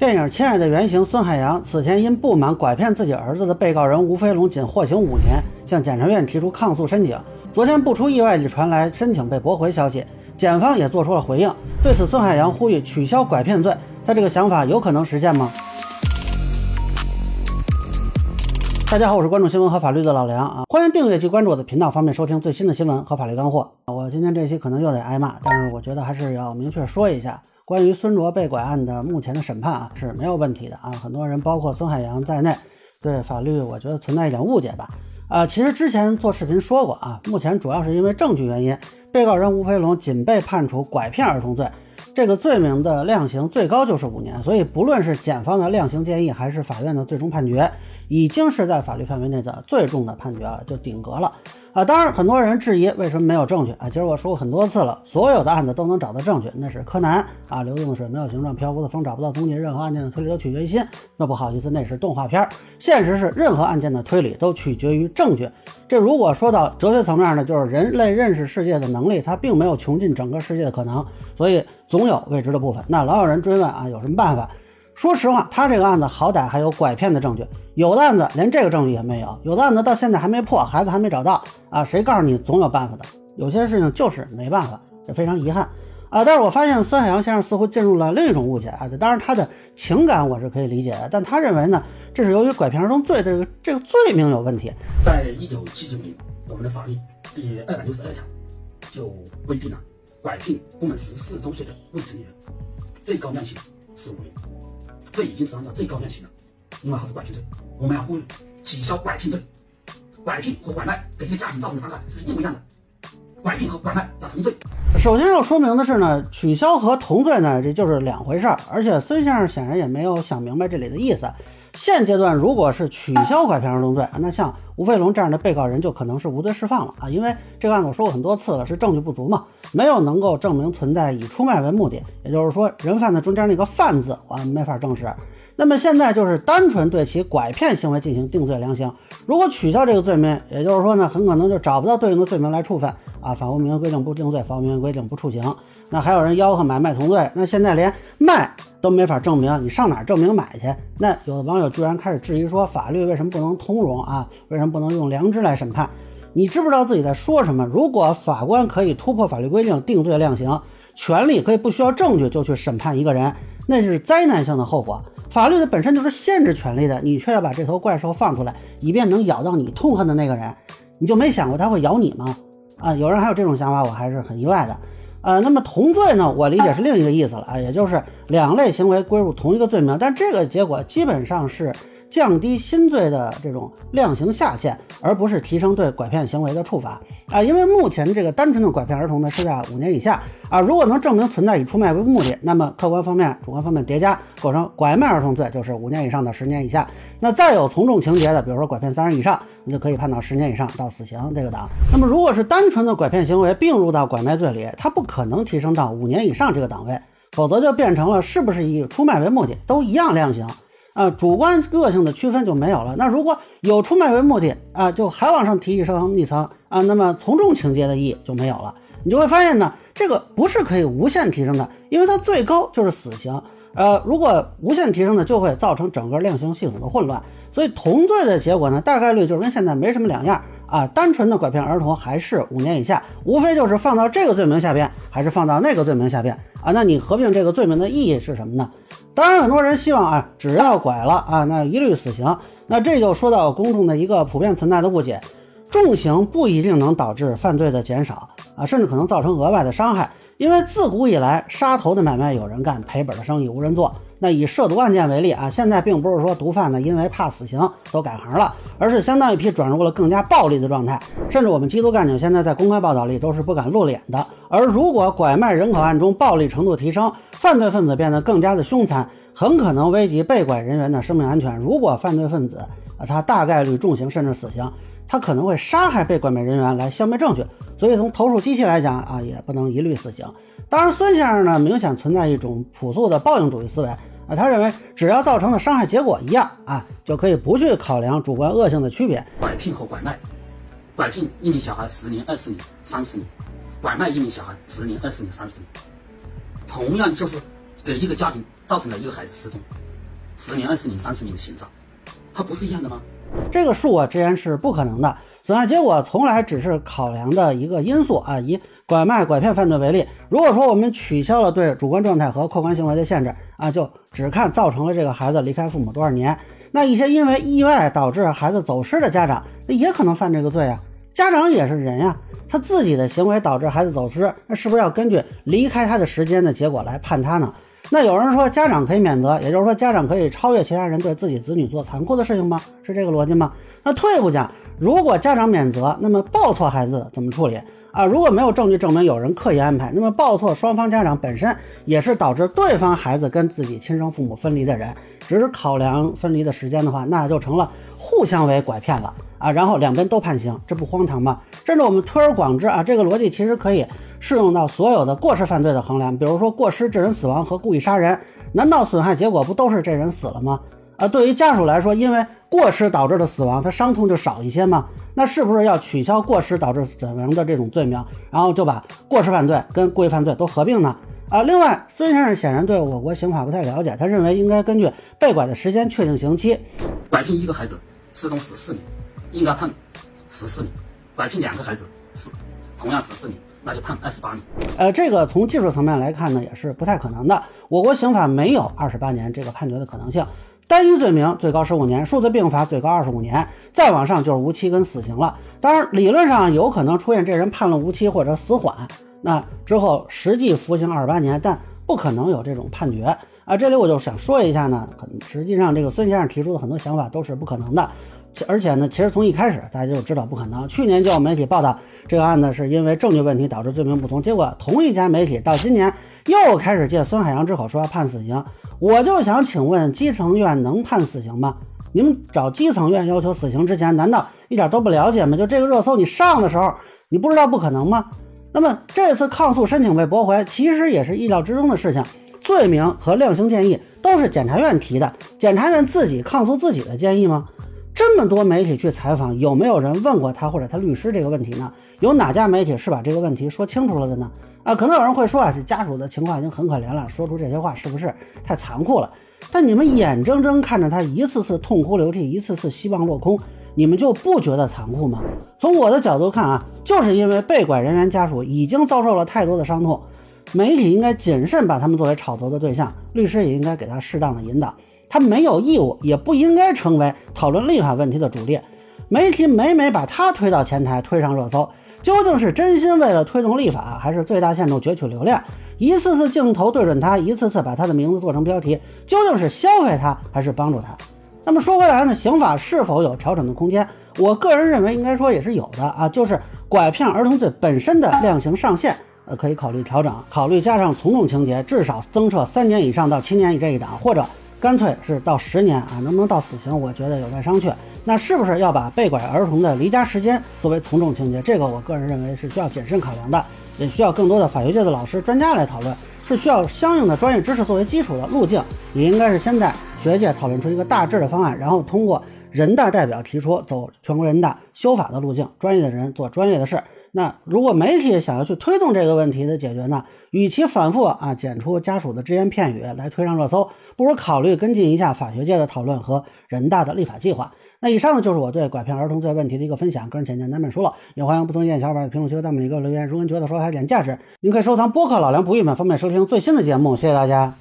电影《亲爱的原型》孙海洋此前因不满拐骗自己儿子的被告人吴飞龙仅获刑五年，向检察院提出抗诉申请。昨天不出意外地传来申请被驳回消息，检方也做出了回应。对此，孙海洋呼吁取消拐骗罪，他这个想法有可能实现吗？大家好，我是关注新闻和法律的老梁啊，欢迎订阅及关注我的频道，方便收听最新的新闻和法律干货。我今天这期可能又得挨骂，但是我觉得还是要明确说一下，关于孙卓被拐案的目前的审判啊是没有问题的啊。很多人包括孙海洋在内，对法律我觉得存在一点误解吧。啊，其实之前做视频说过啊，目前主要是因为证据原因，被告人吴培龙仅被判处拐骗儿童罪。这个罪名的量刑最高就是五年，所以不论是检方的量刑建议，还是法院的最终判决，已经是在法律范围内的最重的判决了，就顶格了。啊，当然，很多人质疑为什么没有证据啊？其实我说过很多次了，所有的案子都能找到证据，那是柯南啊，流动的水没有形状，漂浮的风找不到踪迹，任何案件的推理都取决于心。那不好意思，那是动画片。现实是，任何案件的推理都取决于证据。这如果说到哲学层面呢，就是人类认识世界的能力，它并没有穷尽整个世界的可能，所以总有未知的部分。那老有人追问啊，有什么办法？说实话，他这个案子好歹还有拐骗的证据，有的案子连这个证据也没有，有的案子到现在还没破，孩子还没找到啊！谁告诉你总有办法的？有些事情就是没办法，这非常遗憾啊！但是我发现孙海洋先生似乎进入了另一种误解啊！当然他的情感我是可以理解的，但他认为呢，这是由于拐骗儿童罪的这个这个罪名有问题。在一九七九年，我们的法律第二百六十二条就规定了，拐骗不满十四周岁的未成年人，最高量刑是五年。这已经是按照最高量刑了，因为它是拐骗罪，我们要呼吁取消拐骗罪。拐骗和拐卖给这个家庭造成的伤害是一模一样的，拐骗和拐卖要同罪。首先要说明的是呢，取消和同罪呢，这就是两回事儿。而且孙先生显然也没有想明白这里的意思。现阶段如果是取消拐骗儿童罪，那像吴飞龙这样的被告人就可能是无罪释放了啊，因为这个案子我说过很多次了，是证据不足嘛，没有能够证明存在以出卖为目的，也就是说人贩子中间那个贩字我们没法证实。那么现在就是单纯对其拐骗行为进行定罪量刑，如果取消这个罪名，也就是说呢，很可能就找不到对应的罪名来处分啊。法无明文规定不定罪，法无明文规定不处刑。那还有人吆喝买卖同罪，那现在连卖都没法证明，你上哪证明买去？那有的网友居然开始质疑说，法律为什么不能通融啊？为什么不能用良知来审判？你知不知道自己在说什么？如果法官可以突破法律规定定罪量刑，权力可以不需要证据就去审判一个人，那是灾难性的后果。法律的本身就是限制权利的，你却要把这头怪兽放出来，以便能咬到你痛恨的那个人，你就没想过他会咬你吗？啊，有人还有这种想法，我还是很意外的。呃，那么同罪呢？我理解是另一个意思了啊，也就是两类行为归入同一个罪名，但这个结果基本上是降低新罪的这种量刑下限，而不是提升对拐骗行为的处罚啊。因为目前这个单纯的拐骗儿童呢是在五年以下啊，如果能证明存在以出卖为目的，那么客观方面、主观方面叠加构成拐卖儿童罪，就是五年以上到十年以下。那再有从重情节的，比如说拐骗三人以上。你就可以判到十年以上到死刑这个档。那么，如果是单纯的拐骗行为并入到拐卖罪里，它不可能提升到五年以上这个档位，否则就变成了是不是以出卖为目的都一样量刑啊，主观个性的区分就没有了。那如果有出卖为目的啊，就还往上提一层一层啊，那么从重情节的意义就没有了。你就会发现呢，这个不是可以无限提升的，因为它最高就是死刑。呃，如果无限提升呢，就会造成整个量刑系统的混乱。所以同罪的结果呢，大概率就是跟现在没什么两样啊。单纯的拐骗儿童还是五年以下，无非就是放到这个罪名下边，还是放到那个罪名下边啊？那你合并这个罪名的意义是什么呢？当然，很多人希望啊，只要拐了啊，那一律死刑。那这就说到公众的一个普遍存在的误解：重刑不一定能导致犯罪的减少啊，甚至可能造成额外的伤害。因为自古以来，杀头的买卖有人干，赔本的生意无人做。那以涉毒案件为例啊，现在并不是说毒贩呢因为怕死刑都改行了，而是相当一批转入了更加暴力的状态。甚至我们缉毒干警现在在公开报道里都是不敢露脸的。而如果拐卖人口案中暴力程度提升，犯罪分子变得更加的凶残，很可能危及被拐人员的生命安全。如果犯罪分子啊，他大概率重刑甚至死刑。他可能会杀害被拐卖人员来消灭证据，所以从投诉机器来讲啊，也不能一律死刑。当然，孙先生呢，明显存在一种朴素的报应主义思维啊，他认为只要造成的伤害结果一样啊，就可以不去考量主观恶性的区别。拐骗和拐卖，拐骗一名小孩十年、二十年、三十年，拐卖一名小孩十年、二十年、三十年，同样就是给一个家庭造成了一个孩子失踪，十年、二十年、三十年的刑罚，它不是一样的吗？这个数啊，之前是不可能的。损害结果从来只是考量的一个因素啊。以拐卖、拐骗犯罪为例，如果说我们取消了对主观状态和客观行为的限制啊，就只看造成了这个孩子离开父母多少年，那一些因为意外导致孩子走失的家长，那也可能犯这个罪啊。家长也是人呀，他自己的行为导致孩子走失，那是不是要根据离开他的时间的结果来判他呢？那有人说家长可以免责，也就是说家长可以超越其他人对自己子女做残酷的事情吗？是这个逻辑吗？那退一步讲，如果家长免责，那么报错孩子怎么处理啊？如果没有证据证明有人刻意安排，那么报错双方家长本身也是导致对方孩子跟自己亲生父母分离的人，只是考量分离的时间的话，那就成了互相为拐骗了啊！然后两边都判刑，这不荒唐吗？甚至我们推而广之啊，这个逻辑其实可以。适用到所有的过失犯罪的衡量，比如说过失致人死亡和故意杀人，难道损害结果不都是这人死了吗？啊，对于家属来说，因为过失导致的死亡，他伤痛就少一些嘛？那是不是要取消过失导致死亡的这种罪名，然后就把过失犯罪跟故意犯罪都合并呢？啊，另外，孙先生显然对我国刑法不太了解，他认为应该根据被拐的时间确定刑期。拐骗一个孩子失踪十四年，应该判十四年；拐骗两个孩子是同样十四年。那就判二十八年。呃，这个从技术层面来看呢，也是不太可能的。我国刑法没有二十八年这个判决的可能性。单一罪名最高十五年，数罪并罚最高二十五年，再往上就是无期跟死刑了。当然，理论上有可能出现这人判了无期或者死缓，那之后实际服刑二十八年，但不可能有这种判决啊。这里我就想说一下呢，实际上这个孙先生提出的很多想法都是不可能的。而且呢，其实从一开始大家就知道不可能。去年就有媒体报道这个案子是因为证据问题导致罪名不同，结果同一家媒体到今年又开始借孙海洋之口说要判死刑。我就想请问，基层院能判死刑吗？你们找基层院要求死刑之前，难道一点都不了解吗？就这个热搜你上的时候，你不知道不可能吗？那么这次抗诉申请被驳回，其实也是意料之中的事情。罪名和量刑建议都是检察院提的，检察院自己抗诉自己的建议吗？这么多媒体去采访，有没有人问过他或者他律师这个问题呢？有哪家媒体是把这个问题说清楚了的呢？啊，可能有人会说啊，这家属的情况已经很可怜了，说出这些话是不是太残酷了？但你们眼睁睁看着他一次次痛哭流涕，一次次希望落空，你们就不觉得残酷吗？从我的角度看啊，就是因为被拐人员家属已经遭受了太多的伤痛，媒体应该谨慎把他们作为炒作的对象，律师也应该给他适当的引导。他没有义务，也不应该成为讨论立法问题的主力。媒体每每把他推到前台，推上热搜，究竟是真心为了推动立法，还是最大限度攫取流量？一次次镜头对准他，一次次把他的名字做成标题，究竟是消费他，还是帮助他？那么说回来呢，刑法是否有调整的空间？我个人认为，应该说也是有的啊，就是拐骗儿童罪本身的量刑上限，呃，可以考虑调整，考虑加上从重情节，至少增设三年以上到七年以这一档，或者。干脆是到十年啊，能不能到死刑？我觉得有待商榷。那是不是要把被拐儿童的离家时间作为从重情节？这个我个人认为是需要谨慎考量的，也需要更多的法学界的老师专家来讨论，是需要相应的专业知识作为基础的路径。也应该是先在学界讨论出一个大致的方案，然后通过人大代表提出走全国人大修法的路径，专业的人做专业的事。那如果媒体想要去推动这个问题的解决呢？与其反复啊剪出家属的只言片语来推上热搜，不如考虑跟进一下法学界的讨论和人大的立法计划。那以上呢就是我对拐骗儿童罪问题的一个分享，个人浅见难免疏漏，也欢迎不同意见小伙伴在评论区和弹幕里给我留言。如果您觉得说还有点价值，您可以收藏播客老梁不郁闷，方便收听最新的节目。谢谢大家。